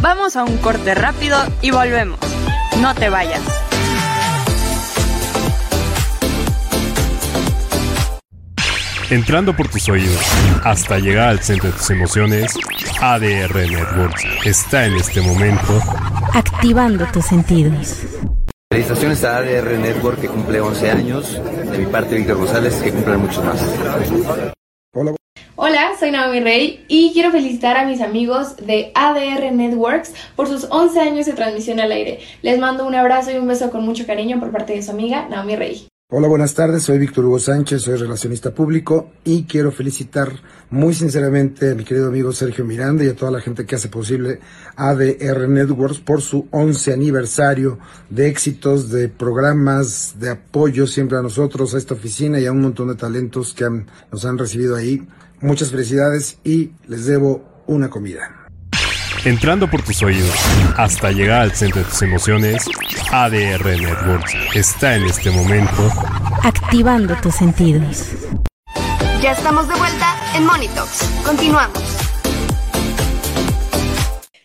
Speaker 2: Vamos a un corte rápido y volvemos. No te vayas.
Speaker 5: Entrando por tus oídos hasta llegar al centro de tus emociones, ADR Networks está en este momento
Speaker 6: activando tus sentidos.
Speaker 12: Felicitaciones a ADR Network que cumple 11 años, de mi parte Víctor González que cumple muchos más.
Speaker 8: Hola. Hola, soy Naomi Rey y quiero felicitar a mis amigos de ADR Networks por sus 11 años de transmisión al aire. Les mando un abrazo y un beso con mucho cariño por parte de su amiga Naomi Rey.
Speaker 13: Hola, buenas tardes. Soy Víctor Hugo Sánchez, soy relacionista público y quiero felicitar muy sinceramente a mi querido amigo Sergio Miranda y a toda la gente que hace posible ADR Networks por su 11 aniversario de éxitos, de programas, de apoyo siempre a nosotros, a esta oficina y a un montón de talentos que nos han recibido ahí. Muchas felicidades y les debo una comida
Speaker 5: entrando por tus oídos hasta llegar al centro de tus emociones, ADR Networks está en este momento
Speaker 6: activando tus sentidos.
Speaker 2: Ya estamos de vuelta en Monitox. Continuamos.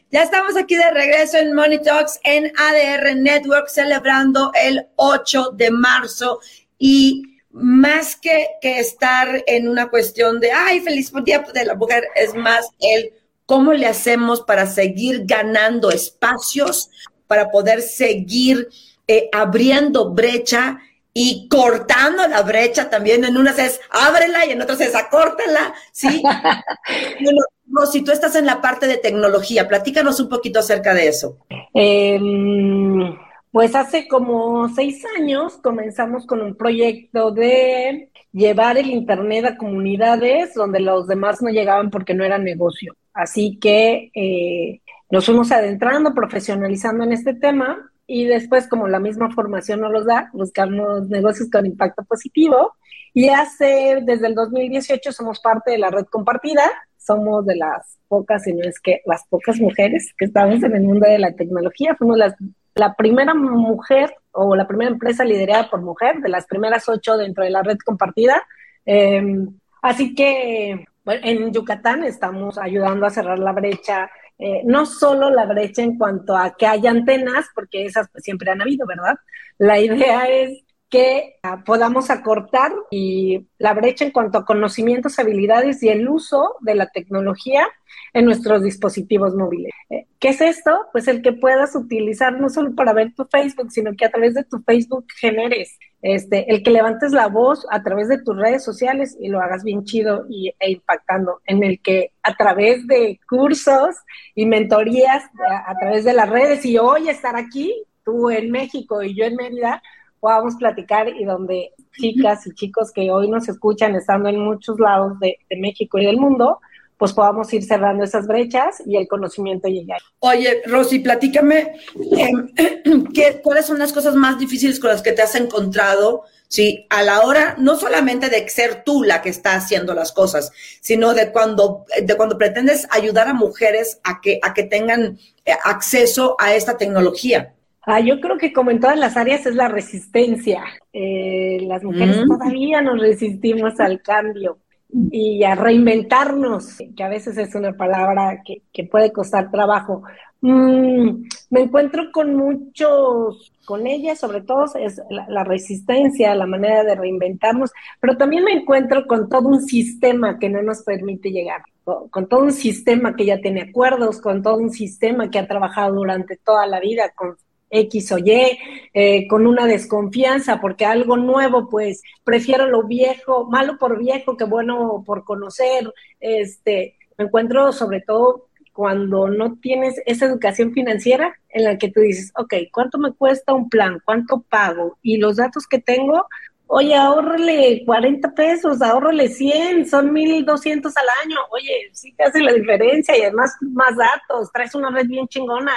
Speaker 3: Ya estamos aquí de regreso en Money Talks en ADR Network celebrando el 8 de marzo y más que, que estar en una cuestión de, ay, feliz día de la mujer, es más el cómo le hacemos para seguir ganando espacios, para poder seguir eh, abriendo brecha y cortando la brecha también. En unas es ábrela y en otras es acórtala, ¿sí? bueno, si tú estás en la parte de tecnología, platícanos un poquito acerca de eso.
Speaker 4: Em, pues hace como seis años comenzamos con un proyecto de llevar el Internet a comunidades donde los demás no llegaban porque no era negocio. Así que eh, nos fuimos adentrando, profesionalizando en este tema y después, como la misma formación nos los da, buscamos negocios con impacto positivo. Y hace, desde el 2018, somos parte de la red compartida. Somos de las pocas, si no es que las pocas mujeres que estamos en el mundo de la tecnología. Fuimos las la primera mujer o la primera empresa liderada por mujer, de las primeras ocho dentro de la red compartida. Em, así que en Yucatán estamos ayudando a cerrar la brecha, eh, no solo la brecha en cuanto a que haya antenas, porque esas pues, siempre han habido, ¿verdad? La idea es que ah, podamos acortar y la brecha en cuanto a conocimientos, habilidades y el uso de la tecnología en nuestros dispositivos móviles. Eh, ¿Qué es esto? Pues el que puedas utilizar no solo para ver tu Facebook, sino que a través de tu Facebook generes, este, el que levantes la voz a través de tus redes sociales y lo hagas bien chido y, e impactando, en el que a través de cursos y mentorías, a, a través de las redes y hoy estar aquí, tú en México y yo en Mérida, podamos platicar y donde chicas y chicos que hoy nos escuchan estando en muchos lados de, México y del mundo, pues podamos ir cerrando esas brechas y el conocimiento llegar.
Speaker 3: Oye, Rosy, platícame, em, ¿qué, ¿cuáles son las cosas más difíciles con las que te has encontrado? Sí, a la hora no solamente de ser tú la que está haciendo las cosas, sino de cuando, de cuando pretendes ayudar a mujeres a que, a que tengan eh, acceso a esta tecnología.
Speaker 4: Ah, yo creo que como en todas las áreas es la resistencia. Eh, las mujeres mm. todavía nos resistimos al cambio y a reinventarnos, que a veces es una palabra que, puede costar trabajo. Mm, me encuentro con muchos, con ellas sobre todo es la, la, resistencia, la manera de reinventarnos, pero también me encuentro con todo un sistema que no nos permite llegar, con, con todo un sistema que ya tiene acuerdos, con todo un sistema que ha trabajado durante toda la vida, con X o Y, eh, con una desconfianza, porque algo nuevo, pues prefiero lo viejo, malo por viejo que bueno por conocer. Este, me encuentro sobre todo cuando no tienes esa educación financiera en la que tú dices, ok, ¿cuánto me cuesta un plan? ¿Cuánto pago? Y los datos que tengo, oye, ahorrele 40 pesos, ahorrele 100, son 1200 al año. Oye, sí te hace la diferencia y además más datos, traes una red bien chingona.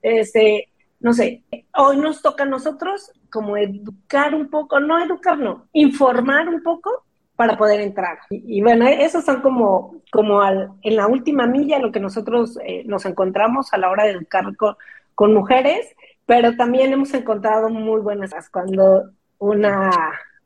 Speaker 4: Este, no sé, hoy nos toca a nosotros como educar un poco, no educar, no, informar un poco para poder entrar. Y, bueno, esos son como, como al, en la última milla lo que nosotros eh, nos encontramos a la hora de educar con, mujeres, pero también hemos encontrado muy buenas cuando una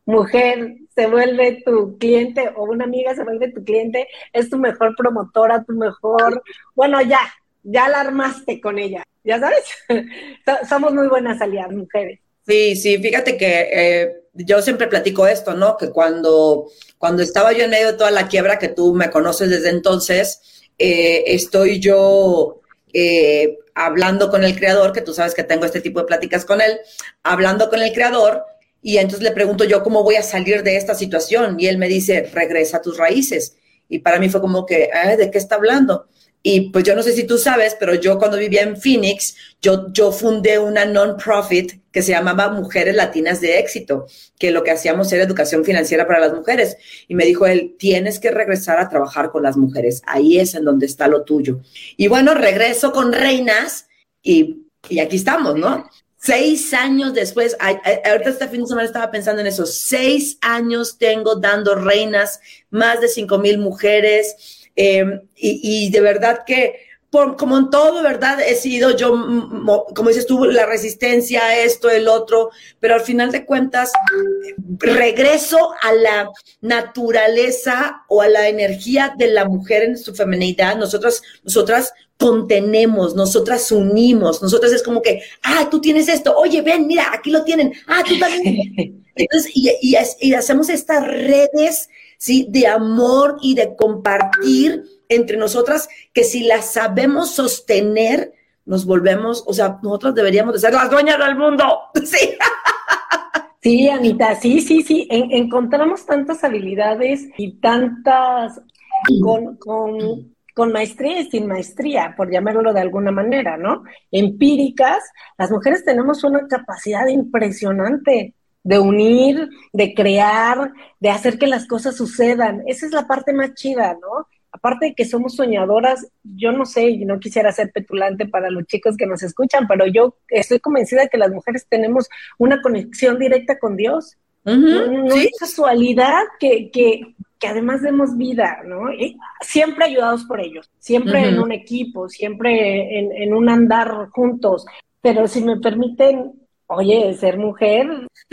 Speaker 4: mujer se vuelve tu cliente o una amiga se vuelve tu cliente, es tu mejor promotora, tu mejor, bueno, ya, ya la armaste con ella ya sabes, somos muy buenas aliadas, mujeres.
Speaker 3: Sí, sí, fíjate que eh, yo siempre platico esto, ¿no? Que cuando, cuando estaba yo en medio de toda la quiebra, que tú me conoces desde entonces, eh, estoy yo eh, hablando con el creador, que tú sabes que tengo este tipo de pláticas con él, hablando con el creador, y entonces le pregunto yo cómo voy a salir de esta situación, y él me dice, regresa a tus raíces. Y para mí fue como que, ¿de qué está hablando? Y pues yo no sé si tú sabes, pero yo cuando vivía en Phoenix, yo, yo fundé una non-profit que se llamaba Mujeres Latinas de Éxito, que lo que hacíamos era educación financiera para las mujeres. Y me dijo él, tienes que regresar a trabajar con las mujeres, ahí es en donde está lo tuyo. Y bueno, regreso con Reinas y, y aquí estamos, ¿no? Seis años después, ahorita este fin de semana estaba pensando en eso, seis años tengo dando reinas, más de cinco mil mujeres, Em, y, de verdad que por, como en todo, ¿verdad? He sido yo, como dices tú, la resistencia, esto, el otro, pero al final de cuentas, regreso a la naturaleza o a la energía de la mujer en su feminidad. Nosotras, nosotras contenemos, nosotras unimos, nosotras es como que, ah, tú tienes esto, oye, ven, mira, aquí lo tienen, ah, tú también. Entonces, y, y hacemos estas redes, ¿sí? De amor y de compartir entre nosotras que si las sabemos sostener, nos volvemos, o sea, nosotros deberíamos de ser las dueñas del mundo. Sí.
Speaker 4: Sí, Anita, sí, sí, sí. encontramos tantas habilidades y tantas con, con, con maestría y sin maestría, por llamarlo de alguna manera, ¿no? Empíricas, las mujeres tenemos una capacidad impresionante de unir, de crear, de hacer que las cosas sucedan. Esa es la parte más chida, ¿no? aparte de que somos soñadoras, yo no sé, y no quisiera ser petulante para los chicos que nos escuchan, pero yo estoy convencida de que las mujeres tenemos una conexión directa con Dios. no, es casualidad que, que, que, además demos vida, ¿no? siempre ayudados por ellos, siempre en un equipo, siempre en, en un andar juntos. Pero si me permiten, Oye, ser mujer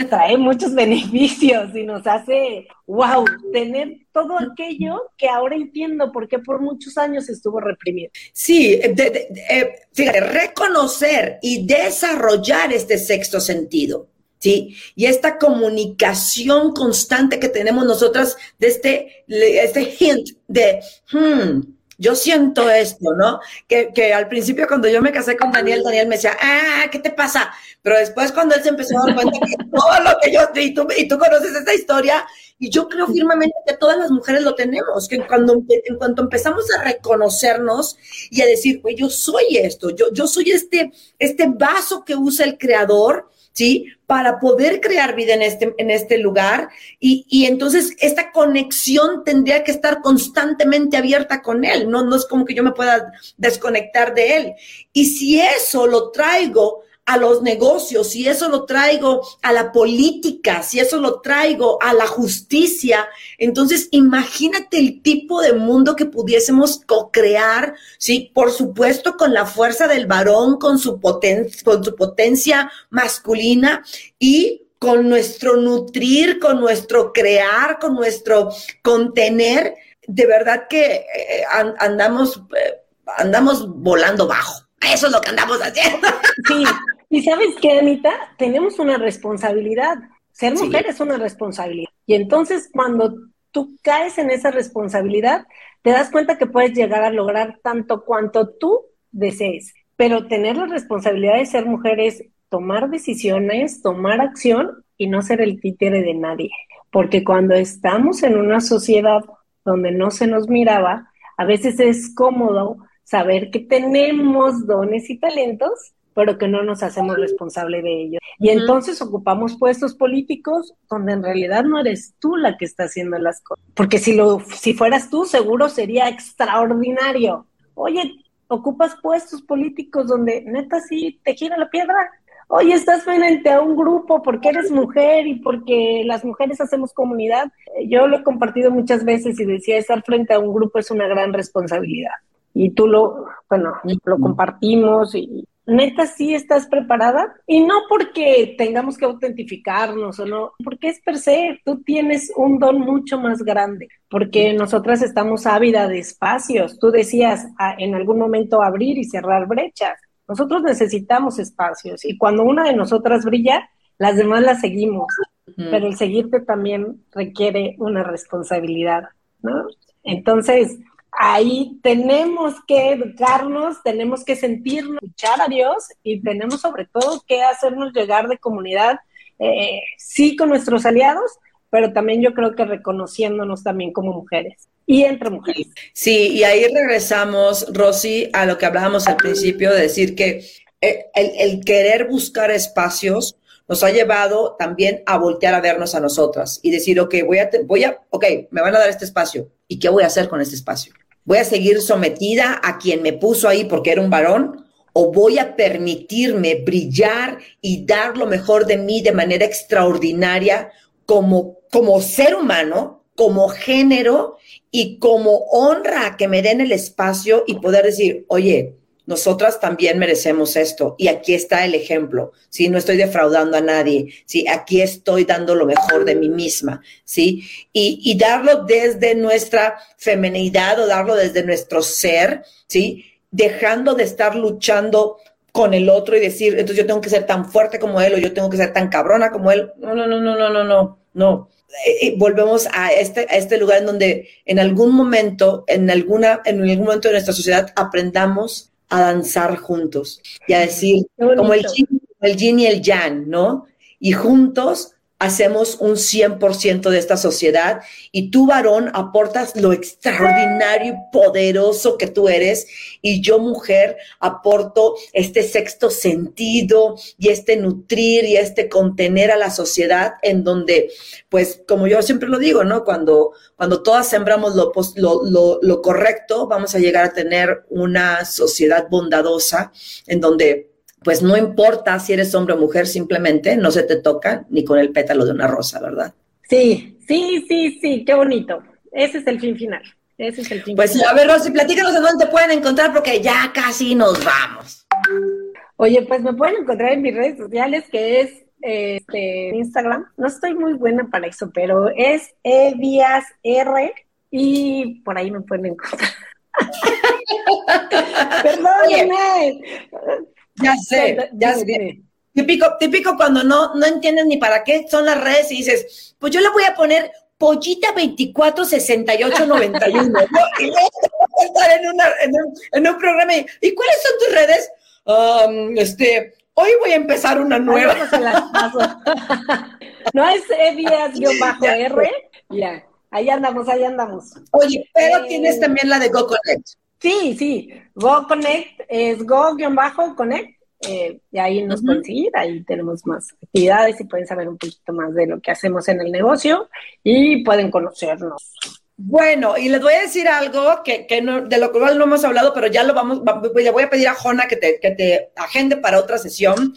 Speaker 4: trae muchos beneficios y nos hace, wow, tener todo aquello que ahora entiendo por qué por muchos años estuvo reprimido.
Speaker 3: Sí, eh, fíjate, reconocer y desarrollar este sexto sentido. ¿sí? Y esta comunicación constante que tenemos nosotras de este, este hint de, hmm, yo siento esto, ¿no? Que, que, al principio cuando yo me casé con Daniel, Daniel me decía, ah, ¿qué te pasa? Pero después cuando él se empezó a dar cuenta que todo lo que yo, y tú, y tú conoces esta historia, y yo creo firmemente que todas las mujeres lo tenemos, que cuando, en cuanto empezamos a reconocernos y a decir, güey, yo soy esto, yo, yo soy este, este vaso que usa el creador, ¿sí? Para poder crear vida en este, en este lugar. Y, y, entonces esta conexión tendría que estar constantemente abierta con él. No, no es como que yo me pueda desconectar de él. Y si eso lo traigo a los negocios, si eso lo traigo a la política, si eso lo traigo a la justicia, entonces imagínate el tipo de mundo que pudiésemos co-crear, ¿sí? Por supuesto, con la fuerza del varón, con su, potencia, con su potencia masculina y con nuestro nutrir, con nuestro crear, con nuestro contener. De verdad que eh, andamos, eh, andamos volando bajo. Eso es lo que andamos haciendo.
Speaker 4: Sí, y sabes qué, Anita, tenemos una responsabilidad. Ser mujer es una responsabilidad. Y entonces cuando tú caes en esa responsabilidad, te das cuenta que puedes llegar a lograr tanto cuanto tú desees. Pero tener la responsabilidad de ser mujer es tomar decisiones, tomar acción y no ser el títere de nadie. Porque cuando estamos en una sociedad donde no se nos miraba, a veces es cómodo saber que tenemos dones y talentos, pero que no nos hacemos responsable de ellos. Y entonces ocupamos puestos políticos donde en realidad no eres tú la que está haciendo las cosas. Porque si, lo, si fueras tú, seguro sería extraordinario. Oye, ocupas puestos políticos donde neta sí te gira la piedra. Oye, estás frente a un grupo porque eres mujer y porque las mujeres hacemos comunidad. Yo lo he compartido muchas veces y decía, estar frente a un grupo es una gran responsabilidad. Y tú lo, bueno, lo compartimos y, neta sí estás preparada y no porque tengamos que autentificarnos o no, porque es per se, tú tienes un don mucho más grande, porque nosotras estamos ávidas de espacios. Tú decías en algún momento abrir y cerrar brechas. Nosotros necesitamos espacios y cuando una de nosotras brilla, las demás la seguimos, pero el seguirte también requiere una responsabilidad, ¿no? Entonces, ahí tenemos que educarnos, tenemos que sentirnos, escuchar a Dios y tenemos sobre todo que hacernos llegar de comunidad, eh, sí con nuestros aliados, pero también yo creo que reconociéndonos también como mujeres y entre mujeres.
Speaker 3: Sí, y ahí regresamos, Rosy, a lo que hablábamos al principio, de decir que eh, el, querer buscar espacios nos ha llevado también a voltear a vernos a nosotras y decir, ok, voy a, voy a, ok, me van a dar este espacio, ¿y qué voy a hacer con este espacio? ¿Voy a seguir sometida a quien me puso ahí porque era un varón? ¿O voy a permitirme brillar y dar lo mejor de mí de manera extraordinaria como, como ser humano, como género y como honra que me den el espacio y poder decir, oye, nosotras también merecemos esto. Y aquí está el ejemplo, ¿sí? No estoy defraudando a nadie, ¿sí? Aquí estoy dando lo mejor de mí misma, ¿sí? Y, y darlo desde nuestra femenidad o darlo desde nuestro ser, ¿sí? Dejando de estar luchando con el otro y decir, entonces yo tengo que ser tan fuerte como él o yo tengo que ser tan cabrona como él. No, no, no, no, no, no, no, no. Eh, eh, volvemos a este, a este lugar en donde en algún momento, en, alguna, en algún momento de nuestra sociedad aprendamos a danzar juntos y a decir, como el yin, el yin y el yang, ¿no? Y juntos hacemos un 100% de esta sociedad y tú varón aportas lo extraordinario y poderoso que tú eres y yo mujer aporto este sexto sentido y este nutrir y este contener a la sociedad en donde, pues como yo siempre lo digo, ¿no? Cuando, cuando todas sembramos lo, lo, lo correcto, vamos a llegar a tener una sociedad bondadosa en donde pues no importa si eres hombre o mujer, simplemente no se te toca ni con el pétalo de una rosa, ¿verdad?
Speaker 4: Sí, sí, sí, sí, qué bonito. Ese es el fin final. Ese es el fin
Speaker 3: pues a ver, Rosy, platícanos en dónde te pueden encontrar porque ya casi nos vamos.
Speaker 4: Oye, pues me pueden encontrar en mis redes sociales, que es este, Instagram. No estoy muy buena para eso, pero es Evias R y por ahí me pueden encontrar. Perdóname.
Speaker 3: Ya sé, ya sé. Típico, típico cuando no, no entiendes ni para qué son las redes y dices, pues yo le voy a poner pollita 246891. ¿no? Y luego estar en, una, en, un, en, un, programa y, ¿y cuáles son tus redes? Um, este, hoy voy a empezar una nueva.
Speaker 4: no es Evias-R. Ya, ahí andamos, ahí andamos.
Speaker 3: Oye, pero tienes eh, también la de Go Connect.
Speaker 4: Sí, sí. Go Connect es Go-Connect. Eh, y ahí nos pueden seguir, ahí tenemos más actividades y pueden saber un poquito más de lo que hacemos en el negocio y pueden conocernos.
Speaker 3: Bueno, y les voy a decir algo que, que no, de lo cual no hemos hablado, pero ya lo vamos, le voy a pedir a Jona que te, que te agende para otra sesión,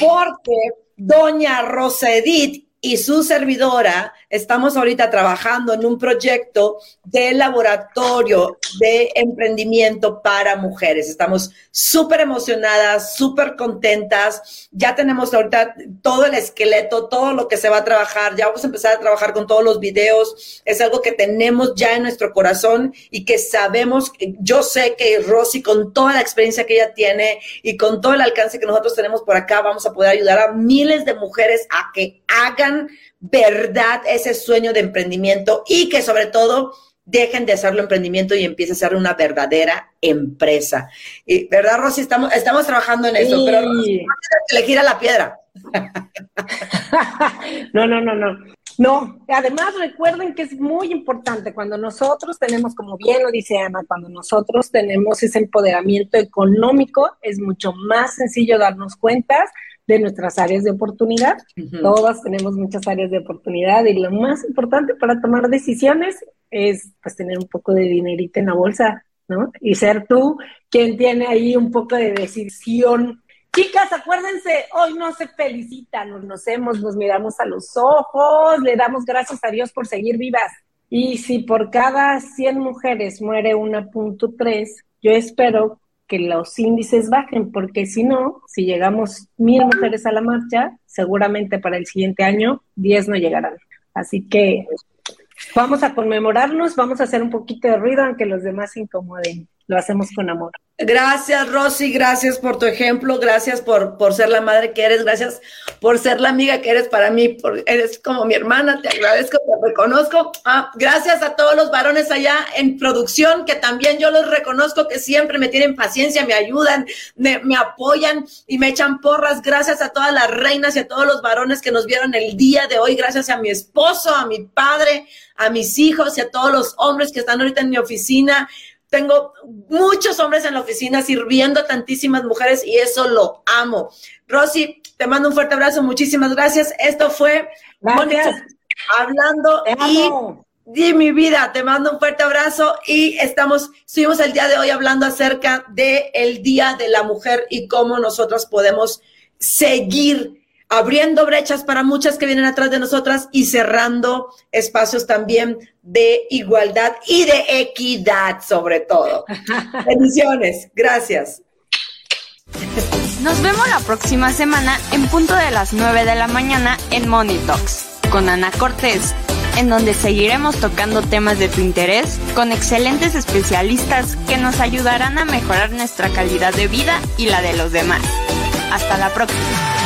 Speaker 3: porque doña Rosa Edith y su servidora estamos ahorita trabajando en un proyecto de laboratorio de emprendimiento para mujeres. Estamos súper emocionadas, súper contentas. Ya tenemos ahorita todo el esqueleto, todo lo que se va a trabajar. Ya vamos a empezar a trabajar con todos los videos. Es algo que tenemos ya en nuestro corazón y que sabemos, yo sé que Rosy con toda la experiencia que ella tiene y con todo el alcance que nosotros tenemos por acá, vamos a poder ayudar a miles de mujeres a que hagan verdad ese sueño de emprendimiento y que sobre todo dejen de hacerlo emprendimiento y empiecen a ser una verdadera empresa. Y, ¿Verdad, Rosy? Estamos, estamos trabajando en eso, pero le gira la piedra.
Speaker 4: no, no, no, no. No, además recuerden que es muy importante cuando nosotros tenemos, como bien lo dice Ana, cuando nosotros tenemos ese empoderamiento económico, es mucho más sencillo darnos cuenta de nuestras áreas de oportunidad. Todas tenemos muchas áreas de oportunidad y lo más importante para tomar decisiones es pues tener un poco de dinerito en la bolsa, ¿no? Y ser tú quien tiene ahí un poco de decisión. Chicas, acuérdense, hoy no se felicitan, nos conocemos, nos miramos a los ojos, le damos gracias a Dios por seguir vivas. Y si por cada 100 mujeres muere una punto yo espero que los índices bajen, porque si no, si llegamos mil mujeres a la marcha, seguramente para el siguiente año diez no llegarán. Así que vamos a conmemorarnos, vamos a hacer un poquito de ruido, aunque los demás se incomoden. Lo hacemos con amor.
Speaker 3: Gracias, Rosy, gracias por tu ejemplo, gracias por, por ser la madre que eres, gracias por ser la amiga que eres para mí, por, eres como mi hermana, te agradezco, te reconozco. Ah, gracias a todos los varones allá en producción, que también yo los reconozco, que siempre me tienen paciencia, me ayudan, me, me apoyan y me echan porras. Gracias a todas las reinas y a todos los varones que nos vieron el día de hoy, gracias a mi esposo, a mi padre, a mis hijos y a todos los hombres que están ahorita en mi oficina. Tengo muchos hombres en la oficina sirviendo a tantísimas mujeres y eso lo amo. Rosy, te mando un fuerte abrazo, muchísimas gracias. Esto fue hablando y mi vida, te mando un fuerte abrazo y estamos, estuvimos el día de hoy hablando acerca del el Día de la Mujer y cómo nosotros podemos seguir abriendo brechas para muchas que vienen atrás de nosotras y cerrando espacios también de igualdad y de equidad sobre todo. Bendiciones, gracias.
Speaker 2: Nos vemos la próxima semana en punto de las 9 de la mañana en Money Talks con Ana Cortés, en donde seguiremos tocando temas de tu interés con excelentes especialistas que nos ayudarán a mejorar nuestra calidad de vida y la de los demás. Hasta la próxima.